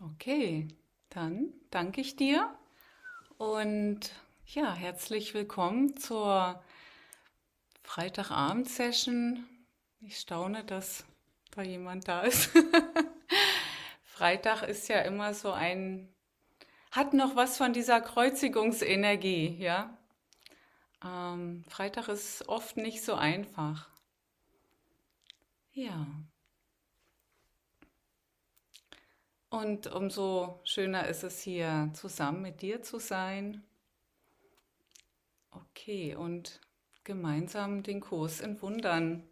Okay, dann danke ich dir und ja, herzlich willkommen zur Freitagabend-Session. Ich staune, dass da jemand da ist. Freitag ist ja immer so ein, hat noch was von dieser Kreuzigungsenergie, ja. Ähm, Freitag ist oft nicht so einfach. Ja. Und umso schöner ist es hier zusammen mit dir zu sein. Okay, und gemeinsam den Kurs in Wundern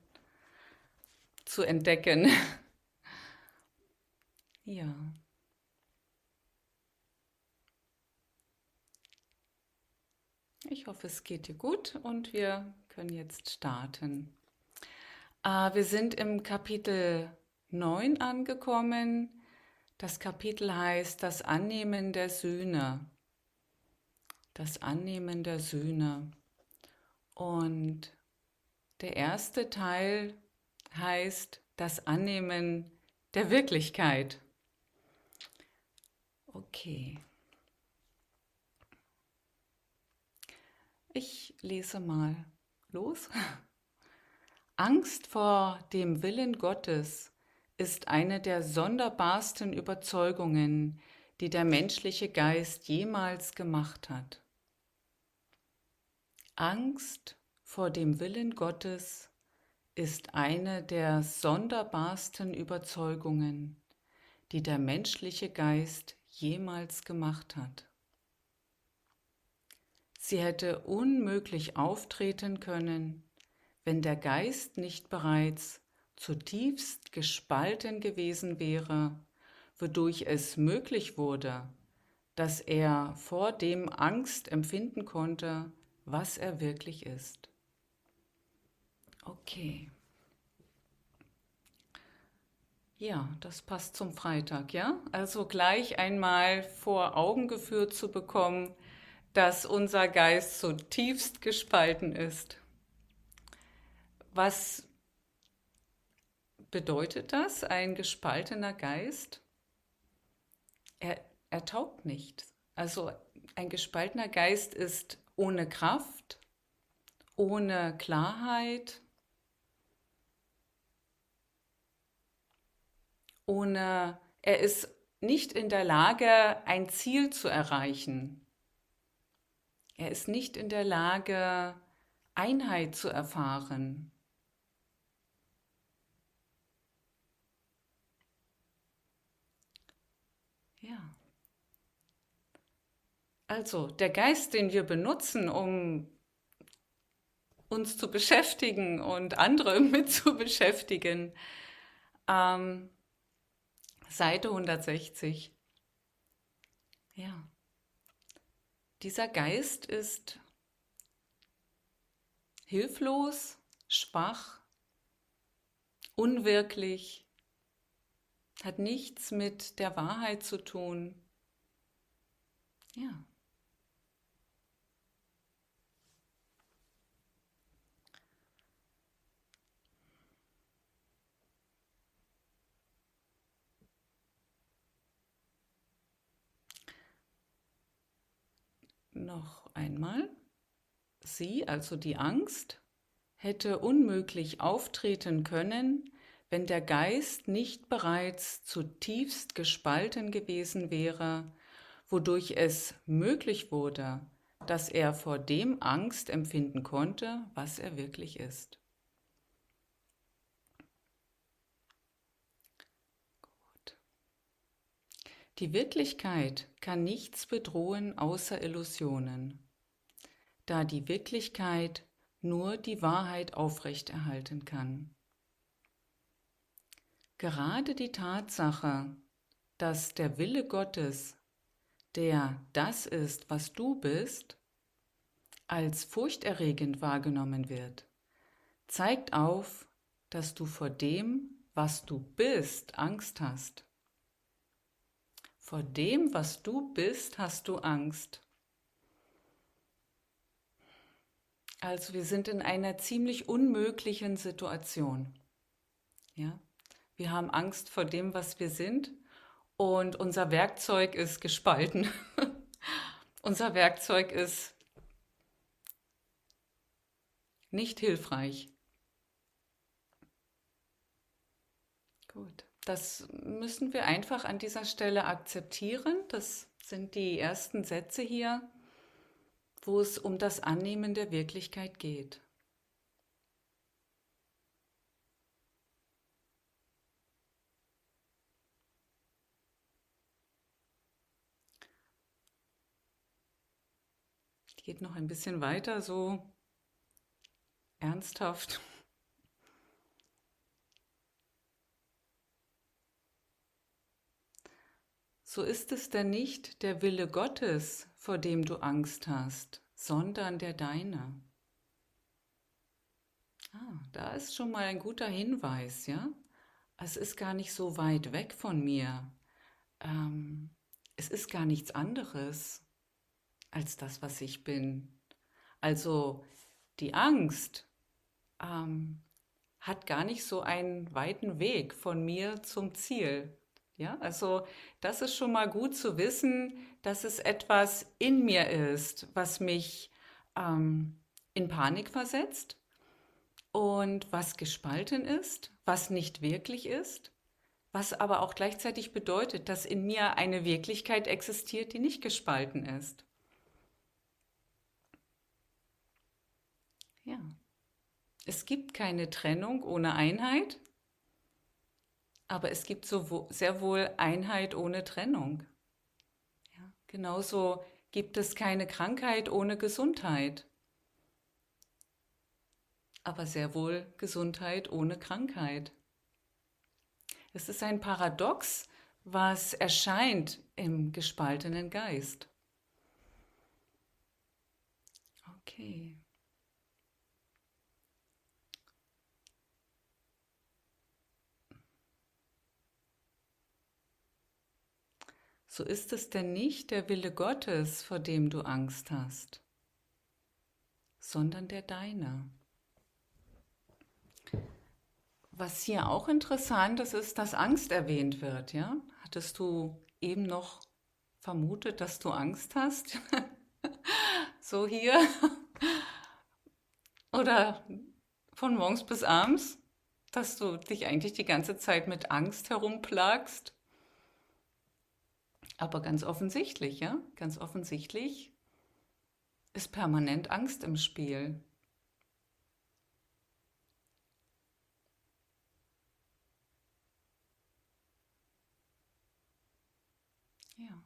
zu entdecken. ja. Ich hoffe, es geht dir gut und wir können jetzt starten. Äh, wir sind im Kapitel 9 angekommen das Kapitel heißt Das Annehmen der Söhne. Das Annehmen der Söhne. Und der erste Teil heißt das Annehmen der Wirklichkeit. Okay. Ich lese mal los. Angst vor dem Willen Gottes ist eine der sonderbarsten Überzeugungen, die der menschliche Geist jemals gemacht hat. Angst vor dem Willen Gottes ist eine der sonderbarsten Überzeugungen, die der menschliche Geist jemals gemacht hat. Sie hätte unmöglich auftreten können, wenn der Geist nicht bereits zutiefst gespalten gewesen wäre, wodurch es möglich wurde, dass er vor dem Angst empfinden konnte, was er wirklich ist. Okay. Ja, das passt zum Freitag, ja? Also gleich einmal vor Augen geführt zu bekommen, dass unser Geist zutiefst gespalten ist. Was bedeutet das, ein gespaltener Geist? Er, er taugt nicht. Also ein gespaltener Geist ist ohne Kraft, ohne Klarheit, ohne, er ist nicht in der Lage, ein Ziel zu erreichen. Er ist nicht in der Lage, Einheit zu erfahren. Ja. Also der Geist, den wir benutzen, um uns zu beschäftigen und andere mit zu beschäftigen. Ähm, Seite 160. Ja. Dieser Geist ist hilflos, schwach, unwirklich, hat nichts mit der Wahrheit zu tun. Ja. Noch einmal. Sie, also die Angst, hätte unmöglich auftreten können, wenn der Geist nicht bereits zutiefst gespalten gewesen wäre, wodurch es möglich wurde, dass er vor dem Angst empfinden konnte, was er wirklich ist. Gut. Die Wirklichkeit kann nichts bedrohen außer Illusionen, da die Wirklichkeit nur die Wahrheit aufrechterhalten kann. Gerade die Tatsache, dass der Wille Gottes, der das ist, was du bist, als furchterregend wahrgenommen wird, zeigt auf, dass du vor dem, was du bist, Angst hast. Vor dem, was du bist, hast du Angst. Also wir sind in einer ziemlich unmöglichen Situation. Ja? Wir haben Angst vor dem, was wir sind und unser Werkzeug ist gespalten. unser Werkzeug ist nicht hilfreich. Gut, das müssen wir einfach an dieser Stelle akzeptieren. Das sind die ersten Sätze hier, wo es um das Annehmen der Wirklichkeit geht. geht noch ein bisschen weiter, so ernsthaft. So ist es denn nicht der Wille Gottes, vor dem du Angst hast, sondern der deine. Ah, da ist schon mal ein guter Hinweis, ja? Es ist gar nicht so weit weg von mir. Ähm, es ist gar nichts anderes als das, was ich bin. Also die Angst ähm, hat gar nicht so einen weiten Weg von mir zum Ziel. Ja, also das ist schon mal gut zu wissen, dass es etwas in mir ist, was mich ähm, in Panik versetzt und was gespalten ist, was nicht wirklich ist, was aber auch gleichzeitig bedeutet, dass in mir eine Wirklichkeit existiert, die nicht gespalten ist. Ja. Es gibt keine Trennung ohne Einheit, aber es gibt so sehr wohl Einheit ohne Trennung. Ja. Genauso gibt es keine Krankheit ohne Gesundheit, aber sehr wohl Gesundheit ohne Krankheit. Es ist ein Paradox, was erscheint im gespaltenen Geist. Okay. So ist es denn nicht der Wille Gottes, vor dem du Angst hast, sondern der deine. Was hier auch interessant ist, ist, dass Angst erwähnt wird. Ja? Hattest du eben noch vermutet, dass du Angst hast? so hier? Oder von morgens bis abends? Dass du dich eigentlich die ganze Zeit mit Angst herumplagst? Aber ganz offensichtlich, ja, ganz offensichtlich ist permanent Angst im Spiel. Ja.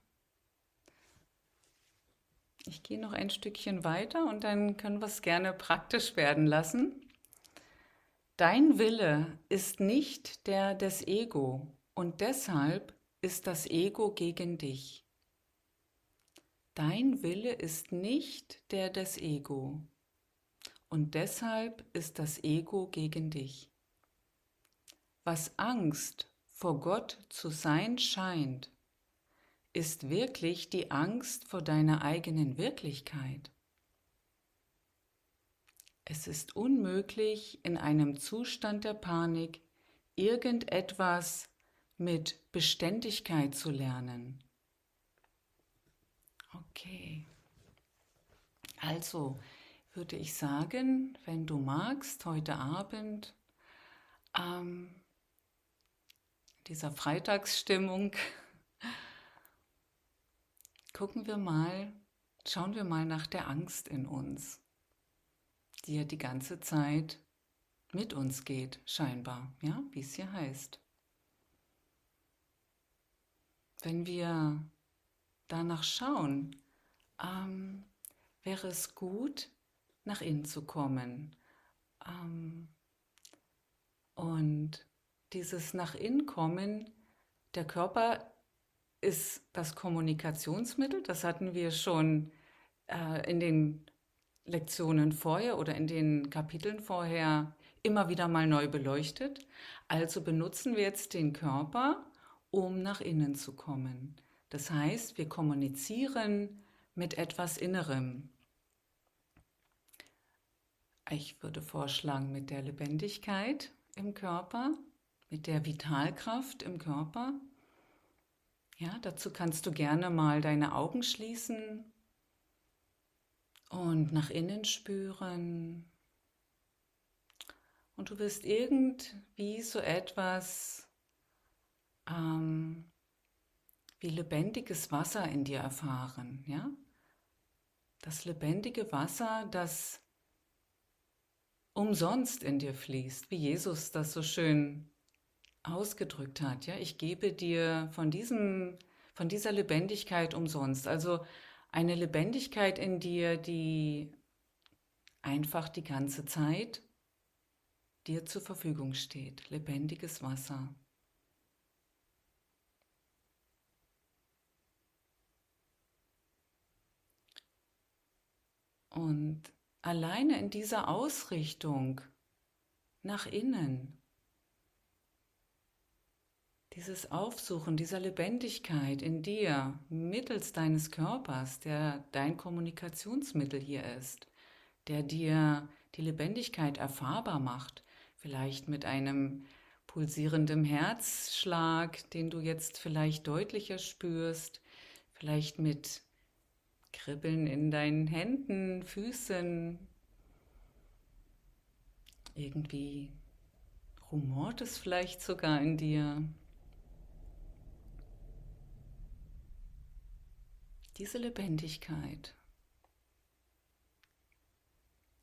Ich gehe noch ein Stückchen weiter und dann können wir es gerne praktisch werden lassen. Dein Wille ist nicht der des Ego und deshalb ist das Ego gegen dich. Dein Wille ist nicht der des Ego und deshalb ist das Ego gegen dich. Was Angst vor Gott zu sein scheint, ist wirklich die Angst vor deiner eigenen Wirklichkeit. Es ist unmöglich, in einem Zustand der Panik irgendetwas mit Beständigkeit zu lernen. Okay. Also würde ich sagen, wenn du magst, heute Abend ähm, dieser Freitagsstimmung, gucken wir mal, schauen wir mal nach der Angst in uns, die ja die ganze Zeit mit uns geht, scheinbar, ja, wie es hier heißt wenn wir danach schauen, ähm, wäre es gut, nach innen zu kommen. Ähm, und dieses nach innen kommen, der Körper ist das Kommunikationsmittel, das hatten wir schon äh, in den Lektionen vorher oder in den Kapiteln vorher immer wieder mal neu beleuchtet. Also benutzen wir jetzt den Körper, um nach innen zu kommen. Das heißt, wir kommunizieren mit etwas Innerem. Ich würde vorschlagen, mit der Lebendigkeit im Körper, mit der Vitalkraft im Körper. Ja, dazu kannst du gerne mal deine Augen schließen und nach innen spüren. Und du wirst irgendwie so etwas ähm, wie lebendiges Wasser in dir erfahren, ja? Das lebendige Wasser, das umsonst in dir fließt, wie Jesus das so schön ausgedrückt hat. Ja, ich gebe dir von diesem, von dieser Lebendigkeit umsonst. Also eine Lebendigkeit in dir, die einfach die ganze Zeit dir zur Verfügung steht. Lebendiges Wasser. Und alleine in dieser Ausrichtung nach innen dieses Aufsuchen dieser Lebendigkeit in dir mittels deines Körpers, der dein Kommunikationsmittel hier ist, der dir die Lebendigkeit erfahrbar macht, vielleicht mit einem pulsierenden Herzschlag, den du jetzt vielleicht deutlicher spürst, vielleicht mit Kribbeln in deinen Händen, Füßen, irgendwie rumort es vielleicht sogar in dir. diese Lebendigkeit.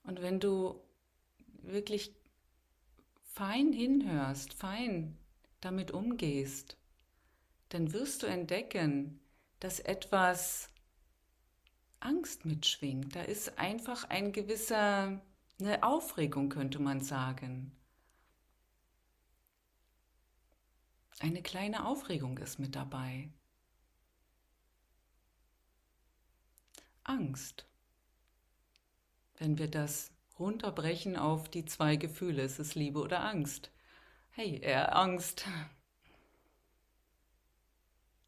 Und wenn du wirklich fein hinhörst, fein damit umgehst, dann wirst du entdecken, dass etwas Angst mitschwingt. Da ist einfach ein gewisser, eine Aufregung, könnte man sagen. Eine kleine Aufregung ist mit dabei. Angst. Wenn wir das runterbrechen auf die zwei Gefühle, ist es Liebe oder Angst? Hey, eher Angst.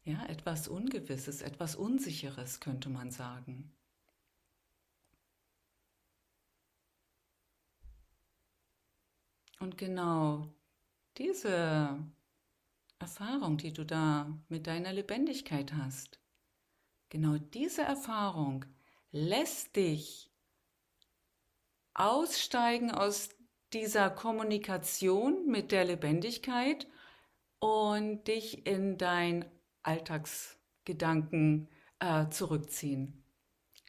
Ja, etwas Ungewisses, etwas Unsicheres könnte man sagen. Und genau diese Erfahrung, die du da mit deiner Lebendigkeit hast, Genau diese Erfahrung lässt dich aussteigen aus dieser Kommunikation mit der Lebendigkeit und dich in dein Alltagsgedanken äh, zurückziehen.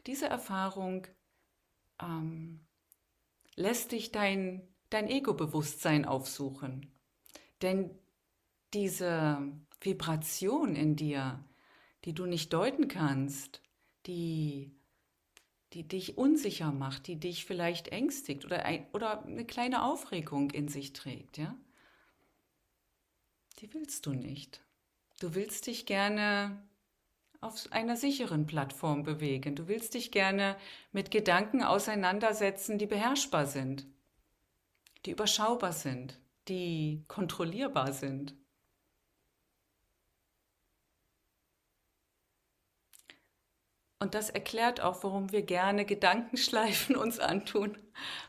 Diese Erfahrung ähm, lässt dich dein, dein Ego-Bewusstsein aufsuchen. Denn diese Vibration in dir, die du nicht deuten kannst, die, die dich unsicher macht, die dich vielleicht ängstigt oder, ein, oder eine kleine Aufregung in sich trägt, ja? Die willst du nicht. Du willst dich gerne auf einer sicheren Plattform bewegen. Du willst dich gerne mit Gedanken auseinandersetzen, die beherrschbar sind, die überschaubar sind, die kontrollierbar sind. Und das erklärt auch, warum wir gerne Gedankenschleifen uns antun,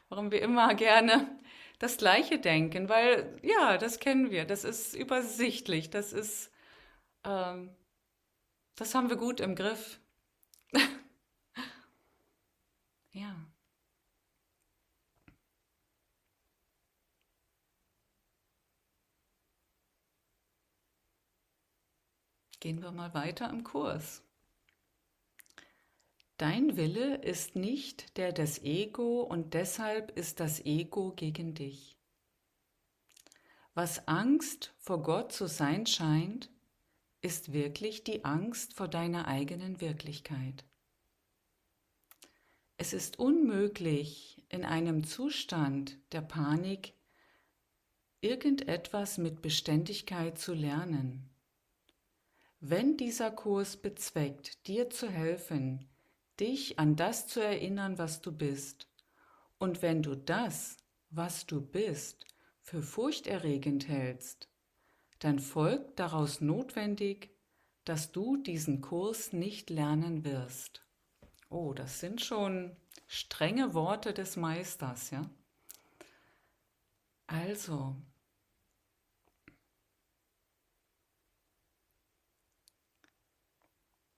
warum wir immer gerne das Gleiche denken, weil ja, das kennen wir, das ist übersichtlich, das ist, ähm, das haben wir gut im Griff. ja. Gehen wir mal weiter im Kurs. Dein Wille ist nicht der des Ego und deshalb ist das Ego gegen dich. Was Angst vor Gott zu sein scheint, ist wirklich die Angst vor deiner eigenen Wirklichkeit. Es ist unmöglich, in einem Zustand der Panik irgendetwas mit Beständigkeit zu lernen. Wenn dieser Kurs bezweckt, dir zu helfen, dich an das zu erinnern, was du bist. Und wenn du das, was du bist, für furchterregend hältst, dann folgt daraus notwendig, dass du diesen Kurs nicht lernen wirst. Oh, das sind schon strenge Worte des Meisters, ja? Also,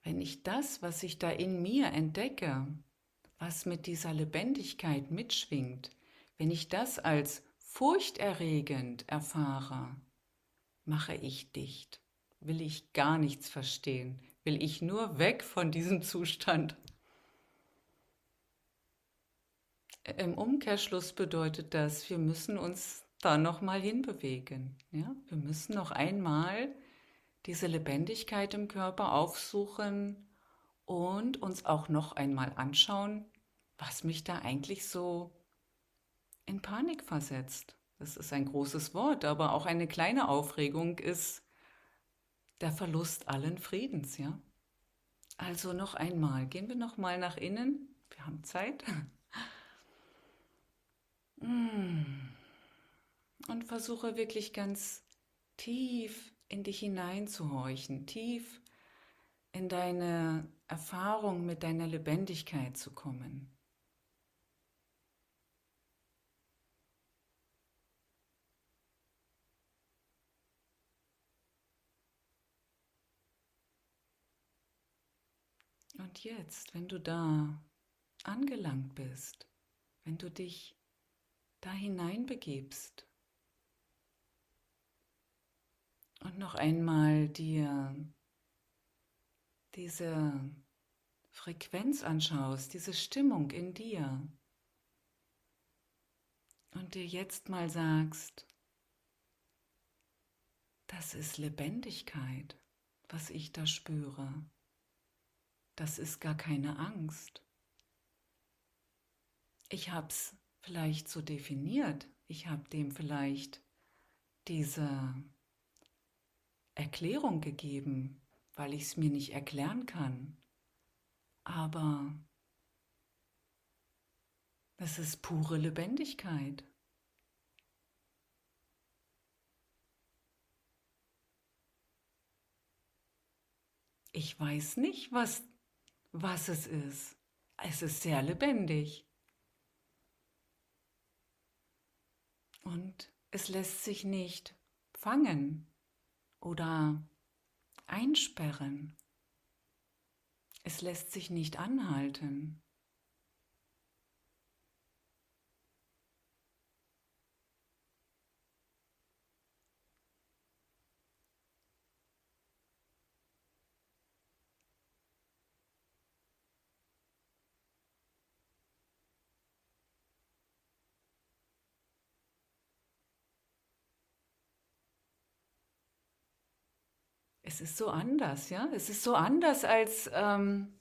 wenn ich das, was ich da in mir entdecke, was mit dieser Lebendigkeit mitschwingt, wenn ich das als furchterregend erfahre, mache ich dicht, will ich gar nichts verstehen, will ich nur weg von diesem Zustand. Im Umkehrschluss bedeutet das, wir müssen uns da nochmal hinbewegen. Ja? Wir müssen noch einmal diese Lebendigkeit im Körper aufsuchen und uns auch noch einmal anschauen, was mich da eigentlich so in Panik versetzt. Das ist ein großes Wort, aber auch eine kleine Aufregung ist der Verlust allen Friedens, ja? Also noch einmal, gehen wir noch mal nach innen. Wir haben Zeit. Und versuche wirklich ganz tief in dich hineinzuhorchen, tief in deine Erfahrung mit deiner Lebendigkeit zu kommen. Und jetzt, wenn du da angelangt bist, wenn du dich da hineinbegibst und noch einmal dir diese Frequenz anschaust, diese Stimmung in dir und dir jetzt mal sagst, das ist Lebendigkeit, was ich da spüre. Das ist gar keine Angst. Ich habe es vielleicht so definiert. Ich habe dem vielleicht diese Erklärung gegeben, weil ich es mir nicht erklären kann. Aber es ist pure Lebendigkeit. Ich weiß nicht, was was es ist. Es ist sehr lebendig. Und es lässt sich nicht fangen oder einsperren. Es lässt sich nicht anhalten. Es ist so anders, ja. Es ist so anders als, ähm,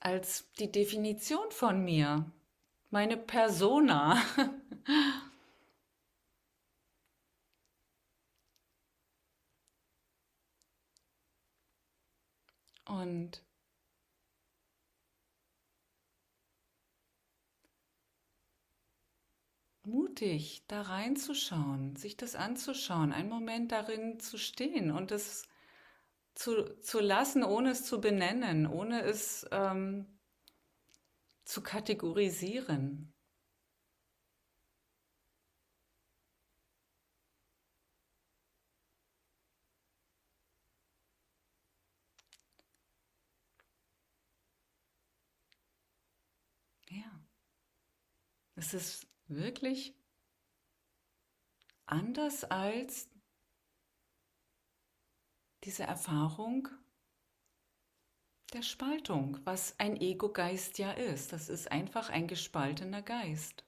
als die Definition von mir, meine Persona. Und mutig, da reinzuschauen, sich das anzuschauen, einen Moment darin zu stehen und es zu, zu lassen, ohne es zu benennen, ohne es ähm, zu kategorisieren. Ja, es ist wirklich anders als diese Erfahrung der Spaltung, was ein Ego-Geist ja ist. Das ist einfach ein gespaltener Geist.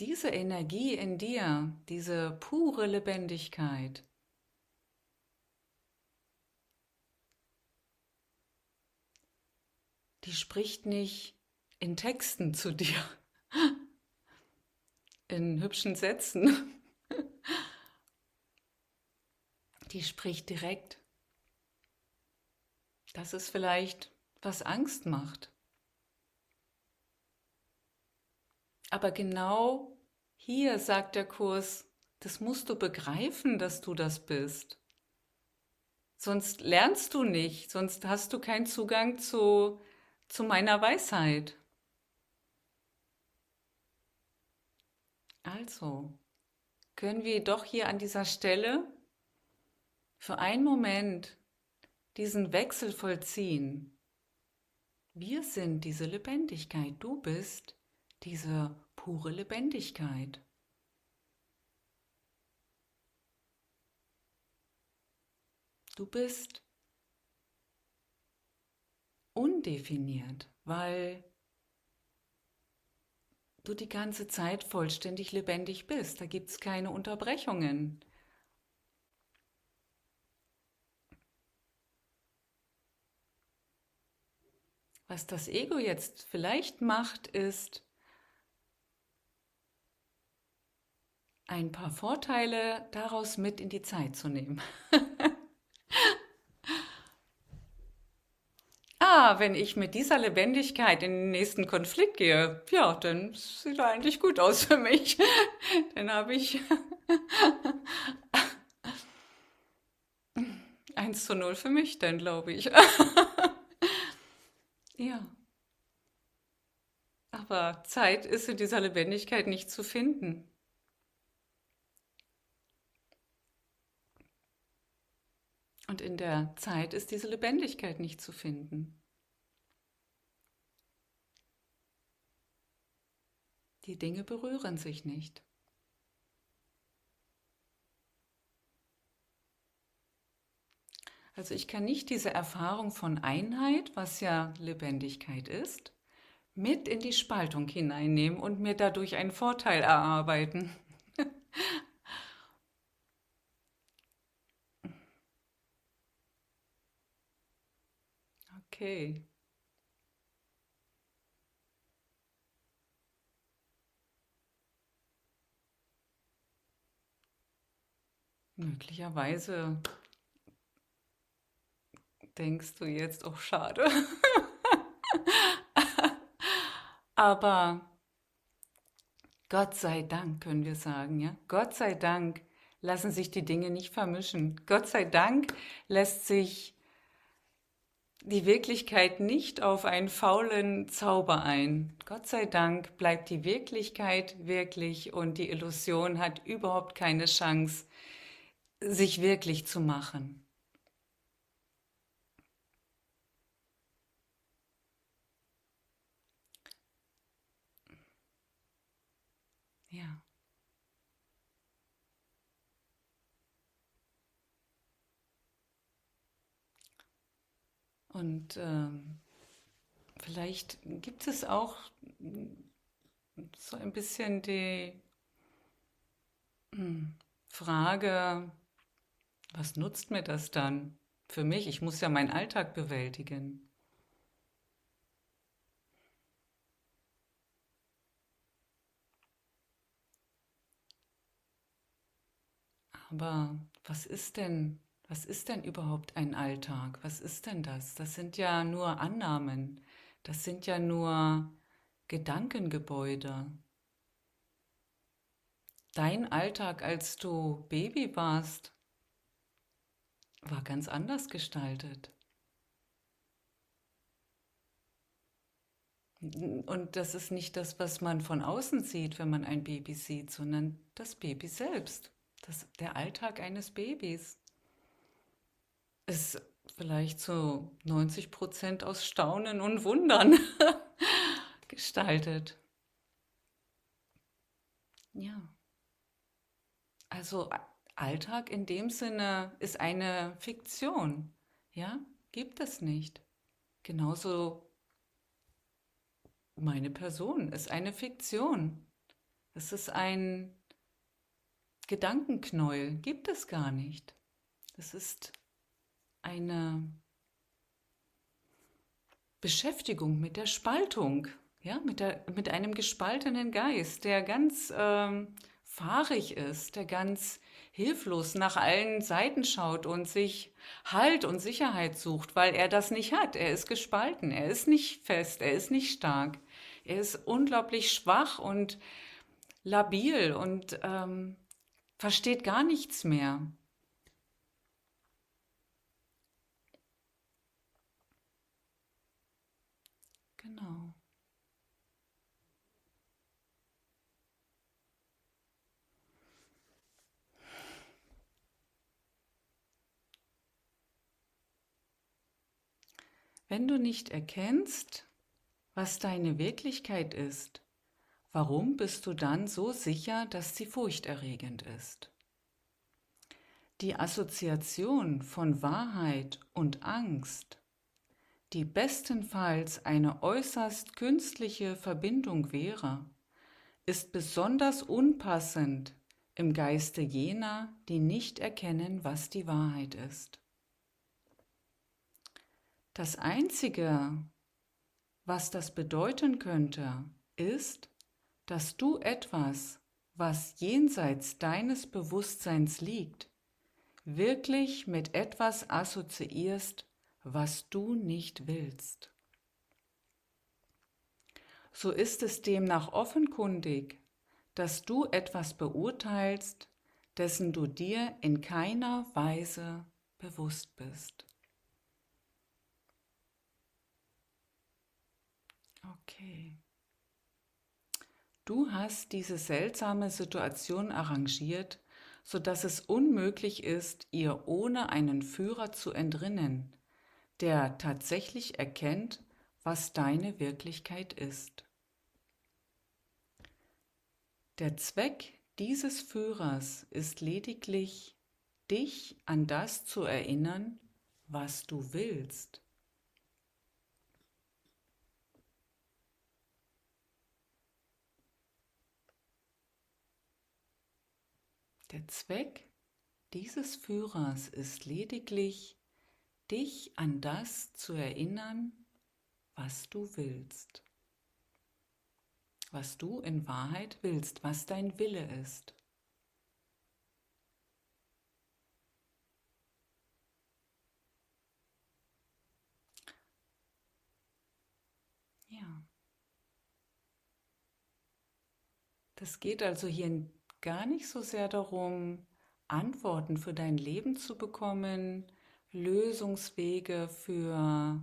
Diese Energie in dir, diese pure Lebendigkeit, die spricht nicht in Texten zu dir, in hübschen Sätzen. Die spricht direkt. Das ist vielleicht, was Angst macht. Aber genau hier sagt der Kurs, das musst du begreifen, dass du das bist. Sonst lernst du nicht, sonst hast du keinen Zugang zu zu meiner Weisheit. Also, können wir doch hier an dieser Stelle für einen Moment diesen Wechsel vollziehen. Wir sind diese Lebendigkeit, du bist diese pure Lebendigkeit. Du bist undefiniert, weil du die ganze Zeit vollständig lebendig bist. Da gibt es keine Unterbrechungen. Was das Ego jetzt vielleicht macht, ist ein paar Vorteile daraus mit in die Zeit zu nehmen. wenn ich mit dieser Lebendigkeit in den nächsten Konflikt gehe, ja, dann sieht er eigentlich gut aus für mich. dann habe ich 1 zu 0 für mich, dann glaube ich. ja. Aber Zeit ist in dieser Lebendigkeit nicht zu finden. Und in der Zeit ist diese Lebendigkeit nicht zu finden. Die Dinge berühren sich nicht. Also ich kann nicht diese Erfahrung von Einheit, was ja Lebendigkeit ist, mit in die Spaltung hineinnehmen und mir dadurch einen Vorteil erarbeiten. okay. Möglicherweise denkst du jetzt, oh schade. Aber Gott sei Dank können wir sagen, ja? Gott sei Dank lassen sich die Dinge nicht vermischen. Gott sei Dank lässt sich die Wirklichkeit nicht auf einen faulen Zauber ein. Gott sei Dank bleibt die Wirklichkeit wirklich und die Illusion hat überhaupt keine Chance, sich wirklich zu machen. Ja. Und ähm, vielleicht gibt es auch so ein bisschen die hm, Frage, was nutzt mir das dann für mich? Ich muss ja meinen Alltag bewältigen. Aber was ist denn, was ist denn überhaupt ein Alltag? Was ist denn das? Das sind ja nur Annahmen. Das sind ja nur Gedankengebäude. Dein Alltag, als du Baby warst, war ganz anders gestaltet. Und das ist nicht das, was man von außen sieht, wenn man ein Baby sieht, sondern das Baby selbst. Das, der Alltag eines Babys ist vielleicht zu 90 Prozent aus Staunen und Wundern gestaltet. Ja. Also Alltag in dem Sinne ist eine Fiktion. Ja, gibt es nicht. Genauso meine Person ist eine Fiktion. Es ist ein Gedankenknäuel, gibt es gar nicht. Es ist eine Beschäftigung mit der Spaltung, ja, mit, der, mit einem gespaltenen Geist, der ganz ähm, fahrig ist, der ganz hilflos nach allen Seiten schaut und sich Halt und Sicherheit sucht, weil er das nicht hat. Er ist gespalten, er ist nicht fest, er ist nicht stark. Er ist unglaublich schwach und labil und ähm, versteht gar nichts mehr. Genau. Wenn du nicht erkennst, was deine Wirklichkeit ist, warum bist du dann so sicher, dass sie furchterregend ist? Die Assoziation von Wahrheit und Angst, die bestenfalls eine äußerst künstliche Verbindung wäre, ist besonders unpassend im Geiste jener, die nicht erkennen, was die Wahrheit ist. Das Einzige, was das bedeuten könnte, ist, dass du etwas, was jenseits deines Bewusstseins liegt, wirklich mit etwas assoziierst, was du nicht willst. So ist es demnach offenkundig, dass du etwas beurteilst, dessen du dir in keiner Weise bewusst bist. Okay. Du hast diese seltsame Situation arrangiert, sodass es unmöglich ist, ihr ohne einen Führer zu entrinnen, der tatsächlich erkennt, was deine Wirklichkeit ist. Der Zweck dieses Führers ist lediglich, dich an das zu erinnern, was du willst. Der Zweck dieses Führers ist lediglich, dich an das zu erinnern, was du willst was du in Wahrheit willst, was dein Wille ist. Ja. Das geht also hier gar nicht so sehr darum, Antworten für dein Leben zu bekommen, Lösungswege für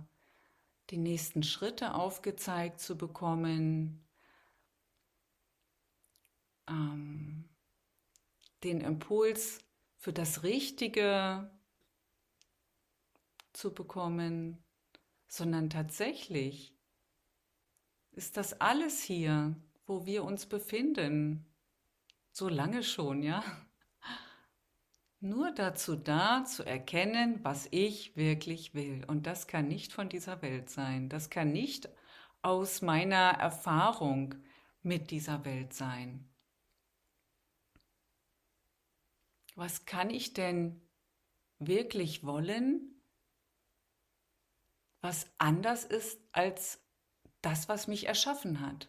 die nächsten Schritte aufgezeigt zu bekommen, ähm, den Impuls für das Richtige zu bekommen, sondern tatsächlich ist das alles hier, wo wir uns befinden, so lange schon, ja? Nur dazu da, zu erkennen, was ich wirklich will. Und das kann nicht von dieser Welt sein. Das kann nicht aus meiner Erfahrung mit dieser Welt sein. was kann ich denn wirklich wollen, was anders ist als das, was mich erschaffen hat?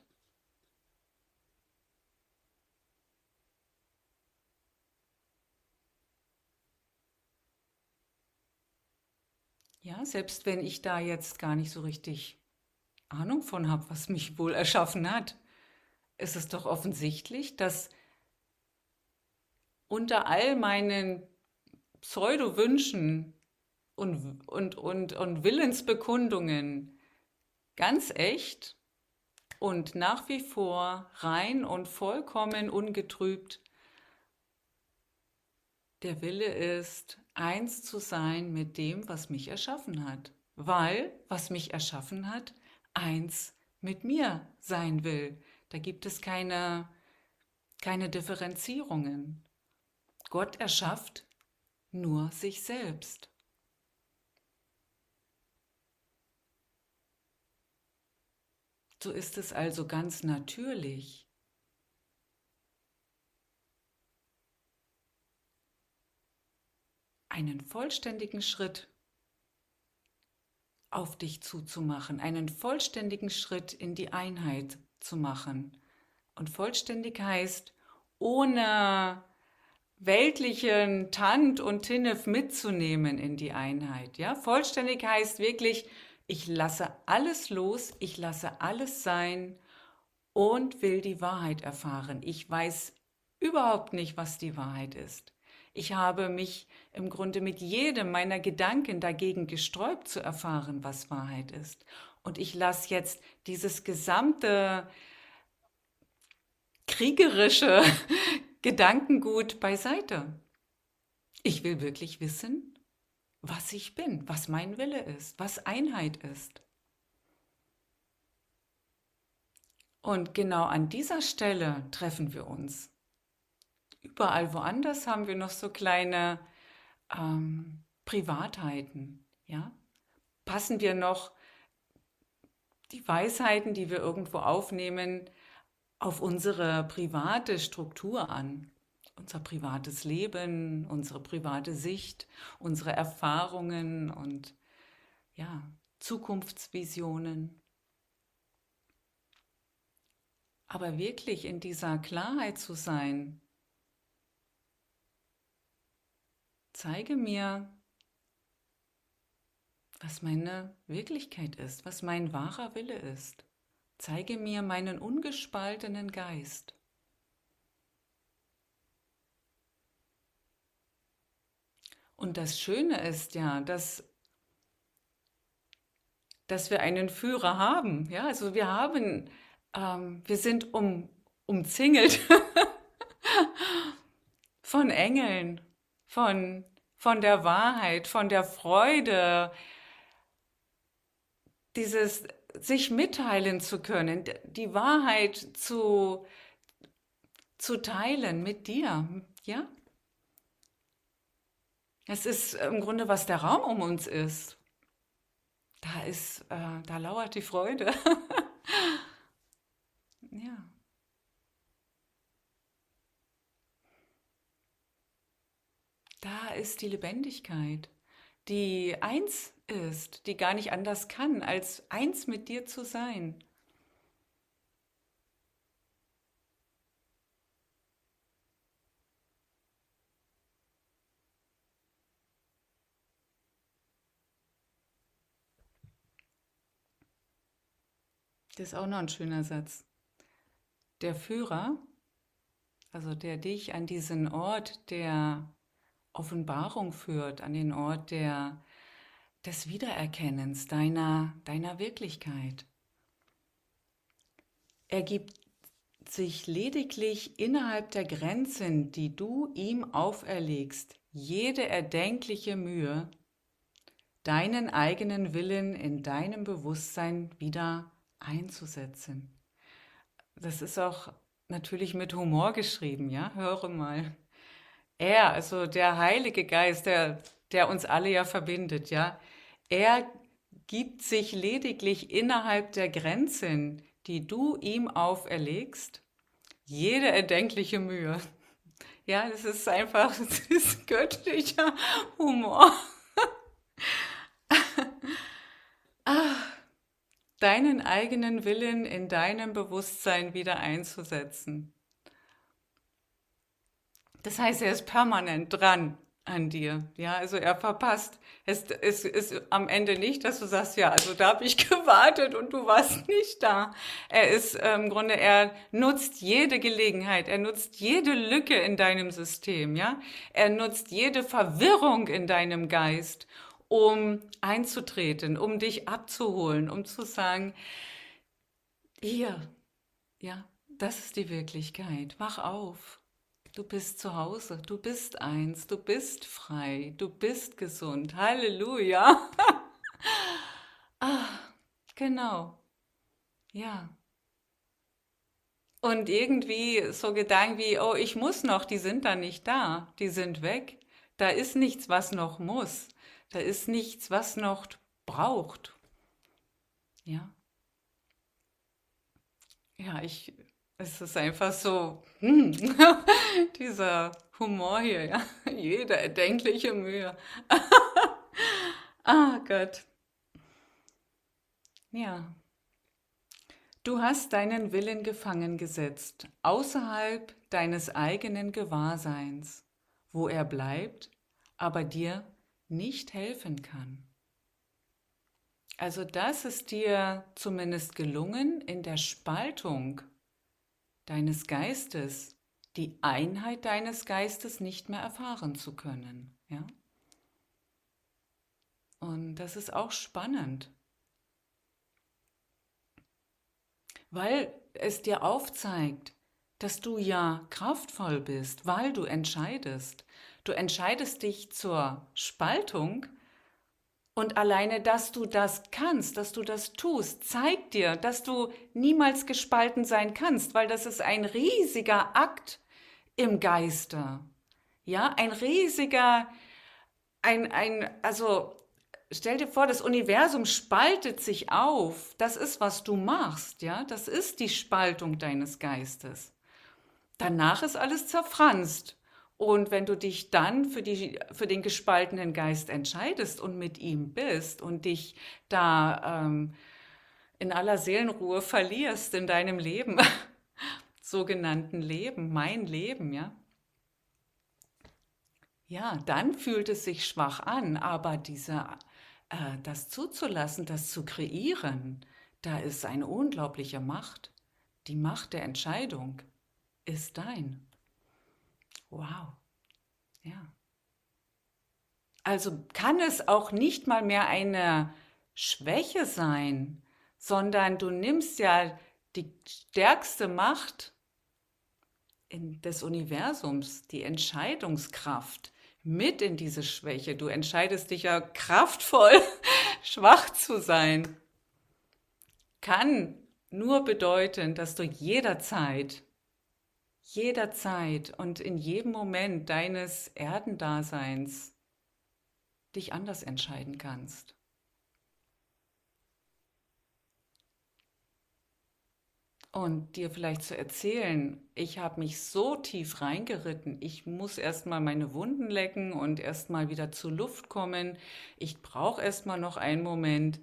Ja, selbst wenn ich da jetzt gar nicht so richtig Ahnung von habe, was mich wohl erschaffen hat, ist es doch offensichtlich, dass unter all meinen Pseudo-Wünschen und, und, und, und Willensbekundungen ganz echt und nach wie vor rein und vollkommen ungetrübt der Wille ist, eins zu sein mit dem, was mich erschaffen hat. Weil, was mich erschaffen hat, eins mit mir sein will. Da gibt es keine, keine Differenzierungen. Gott erschafft nur sich selbst. So ist es also ganz natürlich, einen vollständigen Schritt auf dich zuzumachen, einen vollständigen Schritt in die Einheit zu machen. Und vollständig heißt, ohne weltlichen Tant und Tinnef mitzunehmen in die Einheit. Ja, vollständig heißt wirklich, ich lasse alles los, ich lasse alles sein und will die Wahrheit erfahren. Ich weiß überhaupt nicht, was die Wahrheit ist. Ich habe mich im Grunde mit jedem meiner Gedanken dagegen gesträubt zu erfahren, was Wahrheit ist. Und ich lasse jetzt dieses gesamte kriegerische Gedankengut beiseite. Ich will wirklich wissen, was ich bin, was mein Wille ist, was Einheit ist. Und genau an dieser Stelle treffen wir uns. Überall woanders haben wir noch so kleine ähm, Privatheiten. Ja? Passen wir noch die Weisheiten, die wir irgendwo aufnehmen, auf unsere private Struktur an, unser privates Leben, unsere private Sicht, unsere Erfahrungen und ja, Zukunftsvisionen. Aber wirklich in dieser Klarheit zu sein, zeige mir, was meine Wirklichkeit ist, was mein wahrer Wille ist. Zeige mir meinen ungespaltenen Geist. Und das Schöne ist ja, dass, dass wir einen Führer haben. Ja, also wir haben, ähm, wir sind um, umzingelt von Engeln, von, von der Wahrheit, von der Freude, dieses sich mitteilen zu können, die Wahrheit zu, zu teilen mit dir, ja? Es ist im Grunde, was der Raum um uns ist. Da ist, äh, da lauert die Freude. ja. Da ist die Lebendigkeit, die eins ist, die gar nicht anders kann, als eins mit dir zu sein. Das ist auch noch ein schöner Satz. Der Führer, also der dich an diesen Ort der Offenbarung führt, an den Ort der des Wiedererkennens deiner, deiner Wirklichkeit. Er gibt sich lediglich innerhalb der Grenzen, die du ihm auferlegst, jede erdenkliche Mühe, deinen eigenen Willen in deinem Bewusstsein wieder einzusetzen. Das ist auch natürlich mit Humor geschrieben, ja? Höre mal. Er, also der Heilige Geist, der, der uns alle ja verbindet, ja, er gibt sich lediglich innerhalb der Grenzen, die du ihm auferlegst, jede erdenkliche Mühe. Ja, das ist einfach, das ist göttlicher Humor. deinen eigenen Willen in deinem Bewusstsein wieder einzusetzen. Das heißt, er ist permanent dran an dir. Ja, also er verpasst. Es, es ist am Ende nicht, dass du sagst, ja, also da habe ich gewartet und du warst nicht da. Er ist äh, im Grunde, er nutzt jede Gelegenheit, er nutzt jede Lücke in deinem System, ja. Er nutzt jede Verwirrung in deinem Geist, um einzutreten, um dich abzuholen, um zu sagen, hier, ja, das ist die Wirklichkeit. Wach auf. Du bist zu Hause, du bist eins, du bist frei, du bist gesund. Halleluja. ah, genau. Ja. Und irgendwie so Gedanken wie, oh, ich muss noch, die sind da nicht da, die sind weg. Da ist nichts, was noch muss. Da ist nichts, was noch braucht. Ja. Ja, ich es ist einfach so, hm, dieser Humor hier, ja. Jede erdenkliche Mühe. ah Gott. Ja. Du hast deinen Willen gefangen gesetzt, außerhalb deines eigenen Gewahrseins, wo er bleibt, aber dir nicht helfen kann. Also das ist dir zumindest gelungen in der Spaltung deines Geistes, die Einheit deines Geistes nicht mehr erfahren zu können. Ja? Und das ist auch spannend, weil es dir aufzeigt, dass du ja kraftvoll bist, weil du entscheidest. Du entscheidest dich zur Spaltung, Und alleine, dass du das kannst, dass du das tust, zeigt dir, dass du niemals gespalten sein kannst, weil das ist ein riesiger Akt im Geiste. Ja, ein riesiger, ein, ein, also stell dir vor, das Universum spaltet sich auf. Das ist, was du machst, ja. Das ist die Spaltung deines Geistes. Danach ist alles zerfranst. Und wenn du dich dann für, die, für den gespaltenen Geist entscheidest und mit ihm bist und dich da ähm, in aller Seelenruhe verlierst in deinem Leben, sogenannten Leben, mein Leben, ja, ja, dann fühlt es sich schwach an, aber diese, äh, das zuzulassen, das zu kreieren, da ist eine unglaubliche Macht. Die Macht der Entscheidung ist dein. Wow. Ja. Also kann es auch nicht mal mehr eine Schwäche sein, sondern du nimmst ja die stärkste Macht des Universums, die Entscheidungskraft mit in diese Schwäche. Du entscheidest dich ja kraftvoll, schwach zu sein. Kann nur bedeuten, dass du jederzeit jederzeit und in jedem Moment deines Erdendaseins dich anders entscheiden kannst. Und dir vielleicht zu erzählen, ich habe mich so tief reingeritten, ich muss erstmal meine Wunden lecken und erstmal wieder zur Luft kommen, ich brauche erstmal noch einen Moment,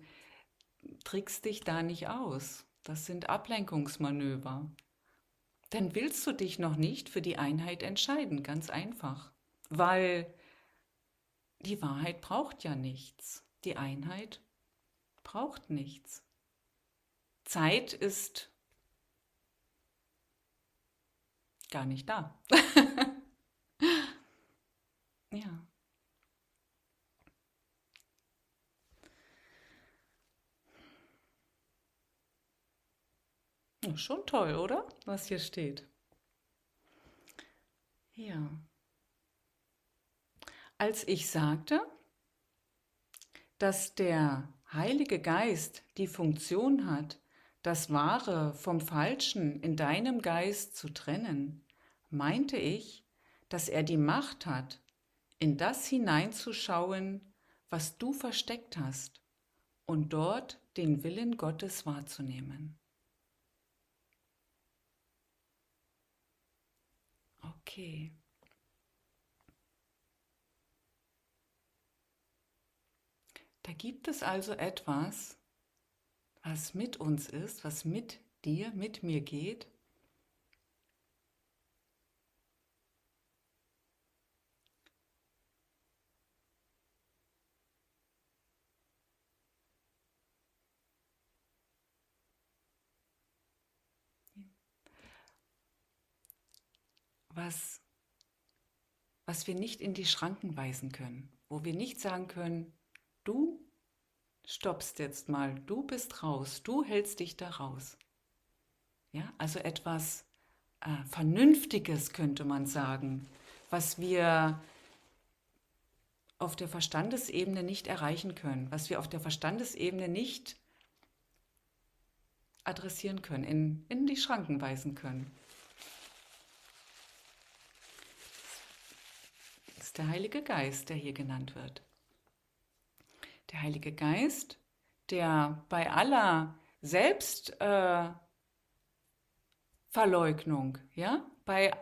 trickst dich da nicht aus. Das sind Ablenkungsmanöver dann willst du dich noch nicht für die Einheit entscheiden, ganz einfach. Weil die Wahrheit braucht ja nichts. Die Einheit braucht nichts. Zeit ist gar nicht da. ja. Schon toll, oder? Was hier steht. Ja. Als ich sagte, dass der Heilige Geist die Funktion hat, das Wahre vom Falschen in deinem Geist zu trennen, meinte ich, dass er die Macht hat, in das hineinzuschauen, was du versteckt hast, und dort den Willen Gottes wahrzunehmen. Okay. Da gibt es also etwas, was mit uns ist, was mit dir, mit mir geht. Was, was wir nicht in die Schranken weisen können, wo wir nicht sagen können, du stoppst jetzt mal, du bist raus, du hältst dich da raus. Ja, also etwas äh, Vernünftiges könnte man sagen, was wir auf der Verstandesebene nicht erreichen können, was wir auf der Verstandesebene nicht adressieren können, in, in die Schranken weisen können. Ist der Heilige Geist, der hier genannt wird. Der Heilige Geist, der bei aller Selbstverleugnung, äh, ja, bei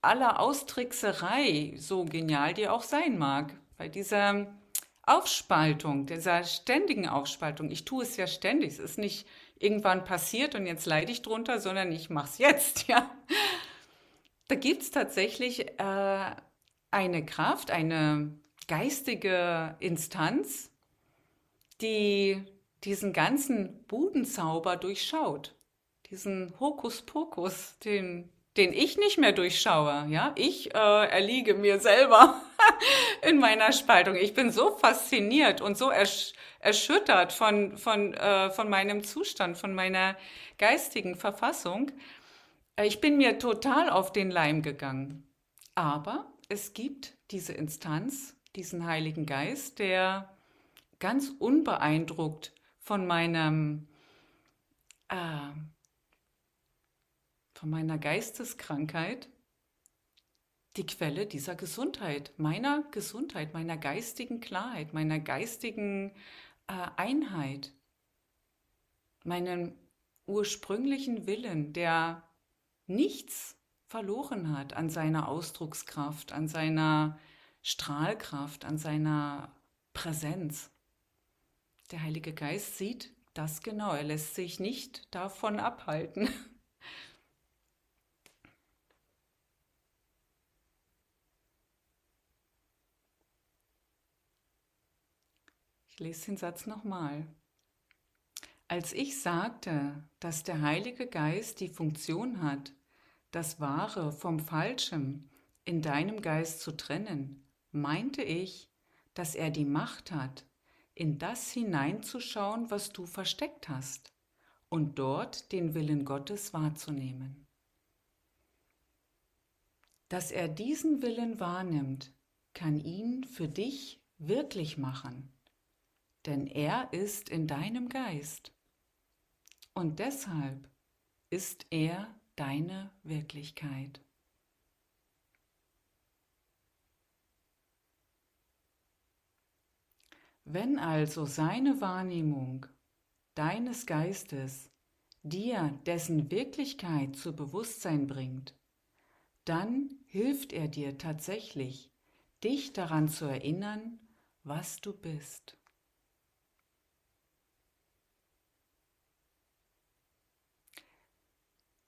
aller Austrickserei, so genial die auch sein mag, bei dieser Aufspaltung, dieser ständigen Aufspaltung. Ich tue es ja ständig. Es ist nicht irgendwann passiert und jetzt leide ich drunter, sondern ich mache es jetzt, ja. Da gibt es tatsächlich äh, eine Kraft, eine geistige Instanz, die diesen ganzen Budenzauber durchschaut. Diesen Hokuspokus, den, den ich nicht mehr durchschaue. Ja, ich äh, erliege mir selber in meiner Spaltung. Ich bin so fasziniert und so ersch erschüttert von, von, äh, von meinem Zustand, von meiner geistigen Verfassung. Ich bin mir total auf den Leim gegangen. Aber es gibt diese Instanz, diesen Heiligen Geist, der ganz unbeeindruckt von meinem, äh, von meiner Geisteskrankheit die Quelle dieser Gesundheit, meiner Gesundheit, meiner geistigen Klarheit, meiner geistigen äh, Einheit, meinem ursprünglichen Willen, der nichts verloren hat an seiner Ausdruckskraft, an seiner Strahlkraft, an seiner Präsenz. Der Heilige Geist sieht das genau, er lässt sich nicht davon abhalten. Ich lese den Satz nochmal. Als ich sagte, dass der Heilige Geist die Funktion hat, das Wahre vom Falschen in deinem Geist zu trennen, meinte ich, dass er die Macht hat, in das hineinzuschauen, was du versteckt hast, und dort den Willen Gottes wahrzunehmen. Dass er diesen Willen wahrnimmt, kann ihn für dich wirklich machen denn er ist in deinem Geist. Und deshalb ist er deine Wirklichkeit. Wenn also seine Wahrnehmung deines Geistes dir dessen Wirklichkeit zu Bewusstsein bringt, dann hilft er dir tatsächlich, dich daran zu erinnern, was du bist.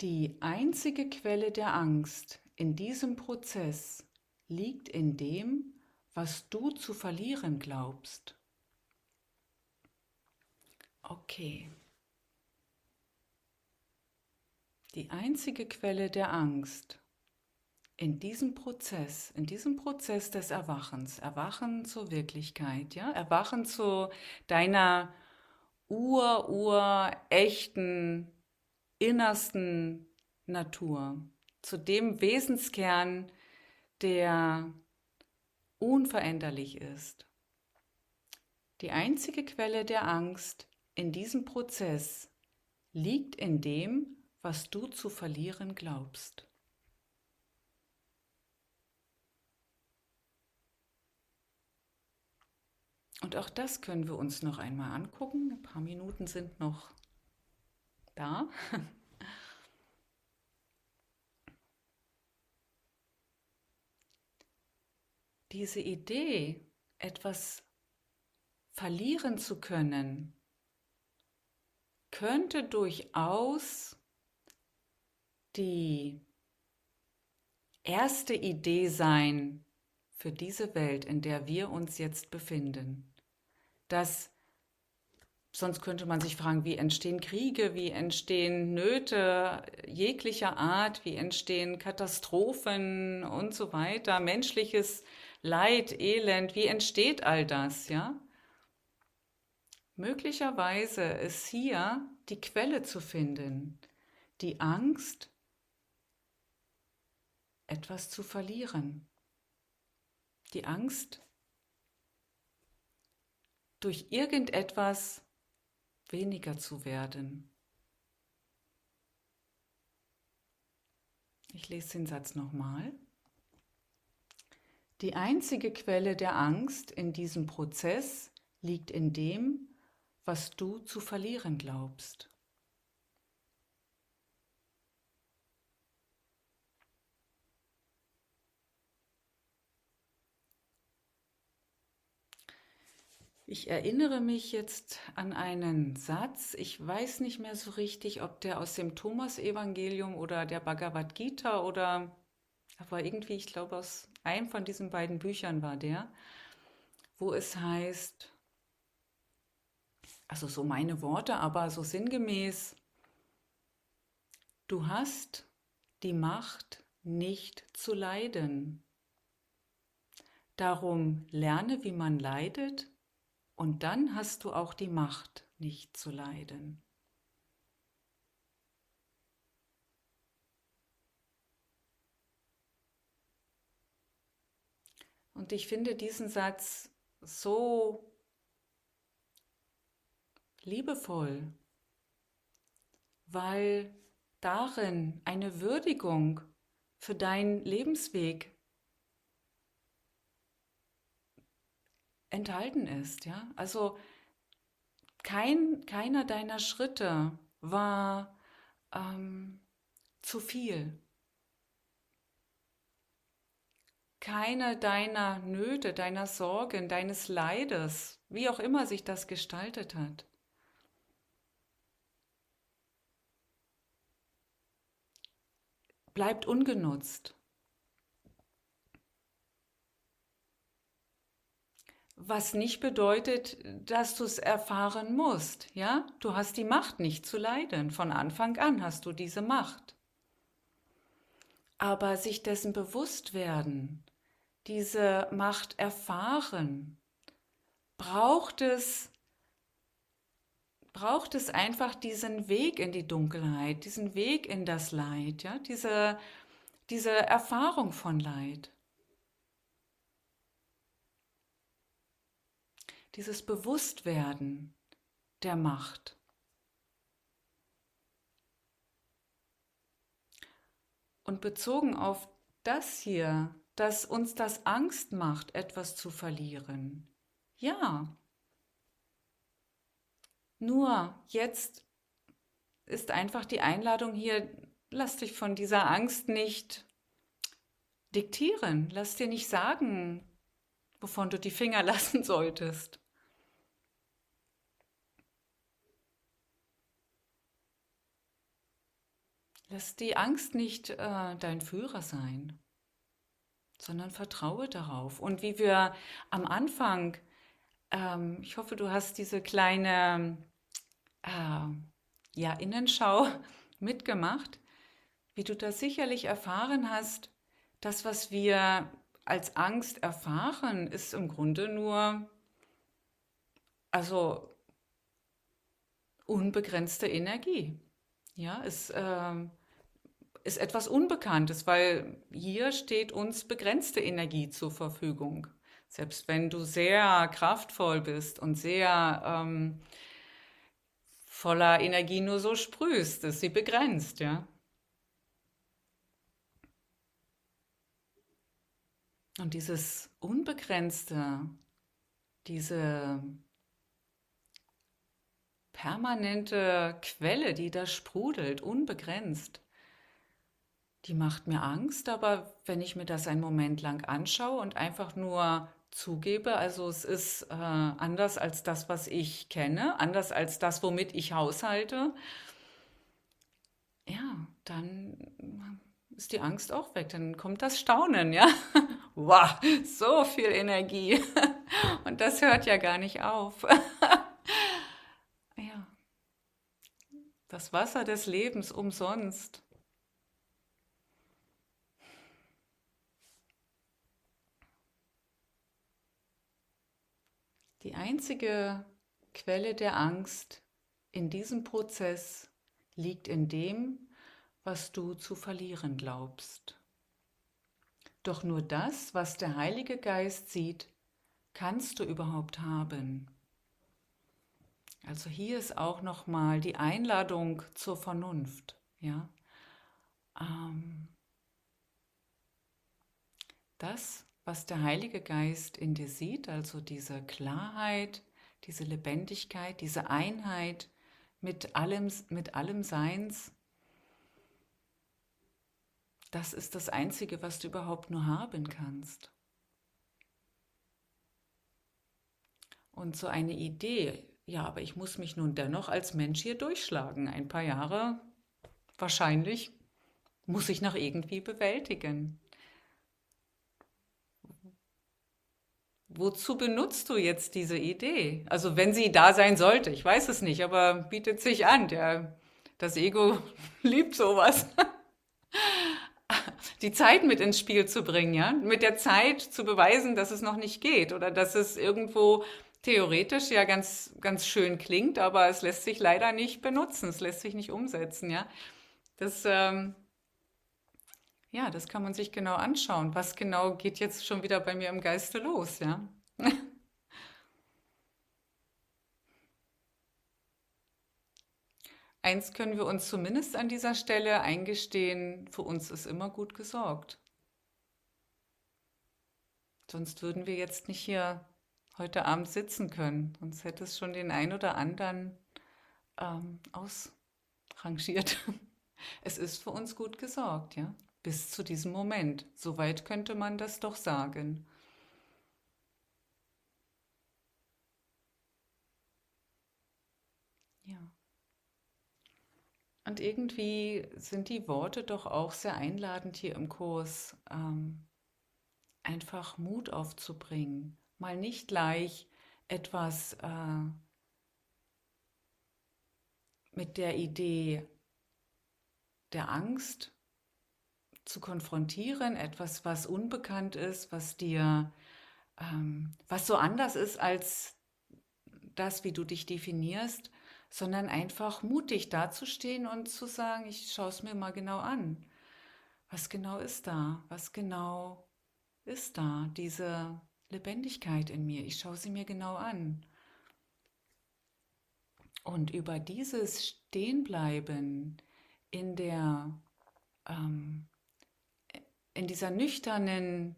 Die einzige Quelle der Angst in diesem Prozess liegt in dem, was du zu verlieren glaubst. Okay. Die einzige Quelle der Angst in diesem Prozess, in diesem Prozess des Erwachens, Erwachen zur Wirklichkeit, ja, Erwachen zu deiner ur-ur echten innersten Natur, zu dem Wesenskern, der unveränderlich ist. Die einzige Quelle der Angst in diesem Prozess liegt in dem, was du zu verlieren glaubst. Und auch das können wir uns noch einmal angucken. Ein paar Minuten sind noch da. Diese Idee, etwas verlieren zu können, könnte durchaus die erste Idee sein für diese Welt, in der wir uns jetzt befinden. Dass Sonst könnte man sich fragen, wie entstehen Kriege, wie entstehen Nöte jeglicher Art, wie entstehen Katastrophen und so weiter, menschliches Leid, Elend, wie entsteht all das, ja? Möglicherweise ist hier die Quelle zu finden, die Angst, etwas zu verlieren, die Angst, durch irgendetwas weniger zu werden. Ich lese den Satz nochmal. Die einzige Quelle der Angst in diesem Prozess liegt in dem, was du zu verlieren glaubst. Ich erinnere mich jetzt an einen Satz. Ich weiß nicht mehr so richtig, ob der aus dem Thomas-Evangelium oder der Bhagavad Gita oder aber irgendwie, ich glaube, aus einem von diesen beiden Büchern war der, wo es heißt, also so meine Worte, aber so sinngemäß, du hast die Macht nicht zu leiden. Darum lerne, wie man leidet und dann hast du auch die Macht, nicht zu leiden. Und ich finde diesen Satz so liebevoll, weil darin eine Würdigung für deinen Lebensweg enthalten ist. Ja? Also kein, keiner deiner Schritte war ähm, zu viel. Keine deiner Nöte, deiner Sorgen, deines Leides, wie auch immer sich das gestaltet hat, bleibt ungenutzt. Was nicht bedeutet, dass du es erfahren musst, ja? Du hast die Macht nicht zu leiden. Von Anfang an hast du diese Macht. Aber sich dessen bewusst werden, diese Macht erfahren, braucht es braucht es einfach diesen Weg in die Dunkelheit, diesen Weg in das Leid, ja, diese, diese Erfahrung von Leid. Dieses Bewusstwerden der Macht. Und bezogen auf das hier, dass uns das Angst macht, etwas zu verlieren. Ja, nur jetzt ist einfach die Einladung hier, lass dich von dieser Angst nicht diktieren, lass dir nicht sagen, wovon du die Finger lassen solltest. Lass die Angst nicht äh, dein Führer sein, sondern vertraue darauf. Und wie wir am Anfang ähm, ich hoffe, du hast diese kleine äh, ja, Innenschau mitgemacht, wie du das sicherlich erfahren hast. Das, was wir als Angst erfahren, ist im Grunde nur, also unbegrenzte Energie. Ja, es äh, ist etwas Unbekanntes, weil hier steht uns begrenzte Energie zur Verfügung. Selbst wenn du sehr kraftvoll bist und sehr ähm, voller Energie nur so sprühst, ist sie begrenzt, ja. Und dieses Unbegrenzte, diese permanente Quelle, die da sprudelt, unbegrenzt, die macht mir Angst, aber wenn ich mir das einen Moment lang anschaue und einfach nur zugebe. Also es ist äh, anders als das, was ich kenne, anders als das, womit ich haushalte. Ja, dann ist die Angst auch weg. Dann kommt das Staunen, ja. wow, so viel Energie. Und das hört ja gar nicht auf. ja. Das Wasser des Lebens umsonst. Die einzige Quelle der Angst in diesem Prozess liegt in dem, was du zu verlieren glaubst. Doch nur das, was der Heilige Geist sieht, kannst du überhaupt haben. Also hier ist auch noch mal die Einladung zur Vernunft, ja. Ähm, das, was der Heilige Geist in dir sieht, also diese Klarheit, diese Lebendigkeit, diese Einheit mit allem, mit allem Seins, das ist das Einzige, was du überhaupt nur haben kannst. Und so eine Idee, ja, aber ich muss mich nun dennoch als Mensch hier durchschlagen. Ein paar Jahre wahrscheinlich muss ich noch irgendwie bewältigen. Wozu benutzt du jetzt diese Idee? Also wenn sie da sein sollte, ich weiß es nicht, aber bietet sich an. Der, das Ego liebt sowas. Die Zeit mit ins Spiel zu bringen, ja, mit der Zeit zu beweisen, dass es noch nicht geht oder dass es irgendwo theoretisch ja ganz, ganz schön klingt, aber es lässt sich leider nicht benutzen, es lässt sich nicht umsetzen, ja. Das, ähm, ja, das kann man sich genau anschauen. Was genau geht jetzt schon wieder bei mir im Geiste los, ja? eins können wir uns zumindest an dieser Stelle eingestehen, für uns ist immer gut gesorgt. Sonst würden wir jetzt nicht hier heute Abend sitzen können. Sonst hätte es schon den ein oder anderen ähm, ausrangiert. Es ist für uns gut gesorgt, ja, bis zu diesem Moment. Soweit könnte man das doch sagen. Ja. Und irgendwie sind die Worte doch auch sehr einladend hier im Kurs, ähm, einfach Mut aufzubringen, mal nicht gleich etwas äh, mit der Idee der Angst zu konfrontieren, etwas, was unbekannt ist, was dir, ähm, was so anders ist als das, wie du dich definierst, sondern einfach mutig dazustehen und zu sagen, ich schaue es mir mal genau an. Was genau ist da? Was genau ist da? Diese Lebendigkeit in mir. Ich schaue sie mir genau an. Und über dieses Stehenbleiben in der, ähm, in dieser nüchternen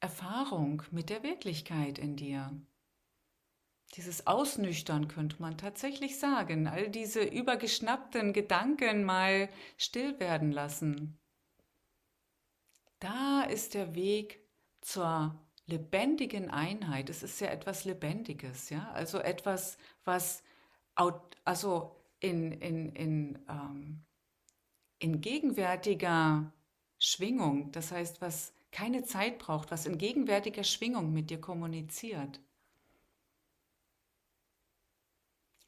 Erfahrung mit der Wirklichkeit in dir, dieses Ausnüchtern könnte man tatsächlich sagen, all diese übergeschnappten Gedanken mal still werden lassen. Da ist der Weg zur lebendigen Einheit. Es ist ja etwas Lebendiges, ja, also etwas, was also in, in, in, ähm, in gegenwärtiger Schwingung, das heißt, was keine Zeit braucht, was in gegenwärtiger Schwingung mit dir kommuniziert.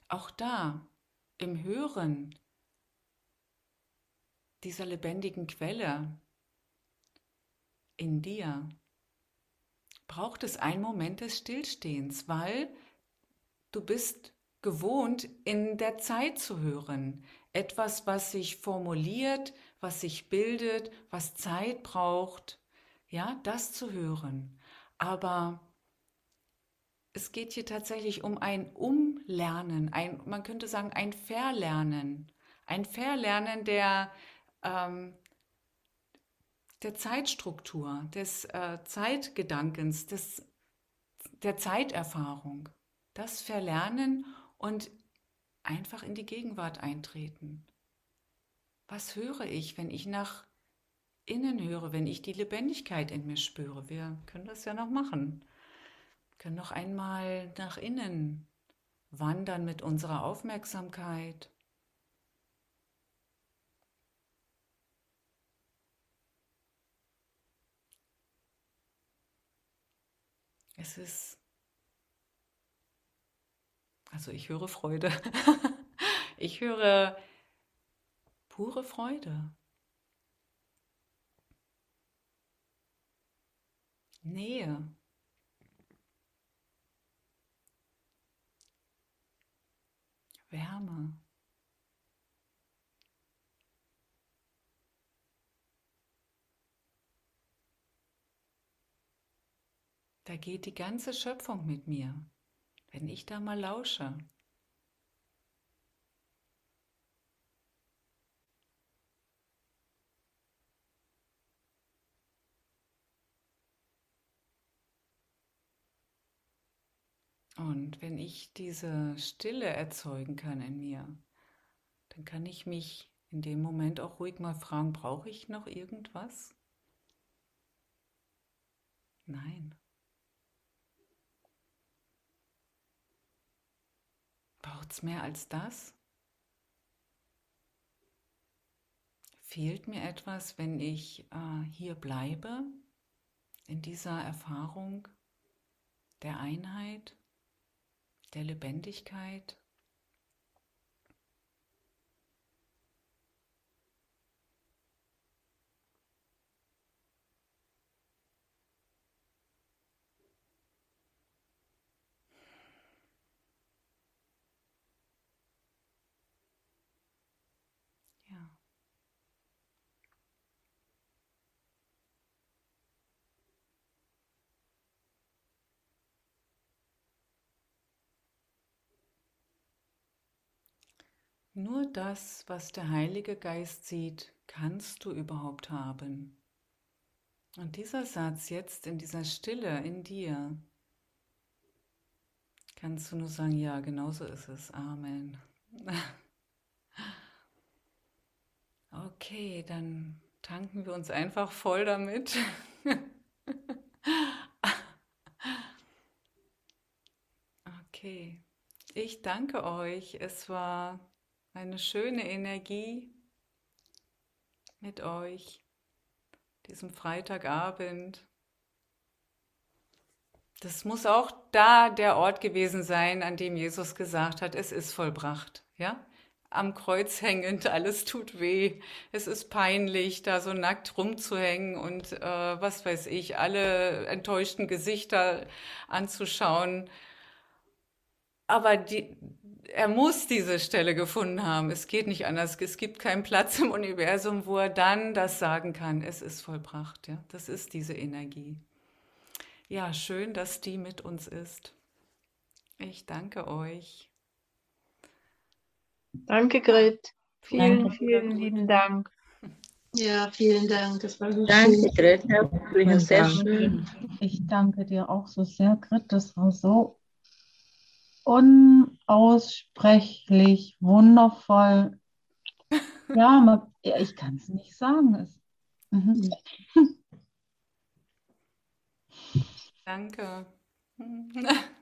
Auch da im Hören dieser lebendigen Quelle in dir braucht es einen Moment des Stillstehens, weil du bist gewohnt, in der Zeit zu hören. Etwas, was sich formuliert, was sich bildet, was Zeit braucht, ja, das zu hören. Aber es geht hier tatsächlich um ein Umlernen, ein, man könnte sagen, ein Verlernen. Ein Verlernen der, ähm, der Zeitstruktur, des äh, Zeitgedankens, des, der Zeiterfahrung. Das Verlernen und einfach in die Gegenwart eintreten. Was höre ich, wenn ich nach innen höre, wenn ich die Lebendigkeit in mir spüre? Wir können das ja noch machen können noch einmal nach innen wandern mit unserer Aufmerksamkeit. Es ist, also ich höre Freude. ich höre pure Freude. Nähe. Wärme. Da geht die ganze Schöpfung mit mir, wenn ich da mal lausche. Und wenn ich diese Stille erzeugen kann in mir, dann kann ich mich in dem Moment auch ruhig mal fragen, brauche ich noch irgendwas? Nein. Braucht es mehr als das? Fehlt mir etwas, wenn ich äh, hier bleibe, in dieser Erfahrung der Einheit? Der Lebendigkeit. Nur das, was der Heilige Geist sieht, kannst du überhaupt haben. Und dieser Satz jetzt in dieser Stille in dir, kannst du nur sagen, ja, genauso ist es. Amen. Okay, dann tanken wir uns einfach voll damit. Okay, ich danke euch. Es war eine schöne Energie mit euch diesem Freitagabend. Das muss auch da der Ort gewesen sein, an dem Jesus gesagt hat, es ist vollbracht. Ja? Am Kreuz hängend, alles tut weh. Es ist peinlich, da so nackt rumzuhängen und äh, was weiß ich, alle enttäuschten Gesichter anzuschauen. Aber die, er muss diese Stelle gefunden haben. Es geht nicht anders. Es gibt keinen Platz im Universum, wo er dann das sagen kann. Es ist vollbracht. Ja? Das ist diese Energie. Ja, schön, dass die mit uns ist. Ich danke euch. Danke, Grit. Vielen, danke, vielen lieben Dank. Ja, vielen Dank. Das war so danke, schön. Grit. Herzlichen sehr schön. Ich danke dir auch so sehr, Grit. Das war so unaussprechlich wundervoll. Ja, man, ich kann es nicht sagen. Es, mhm. Danke.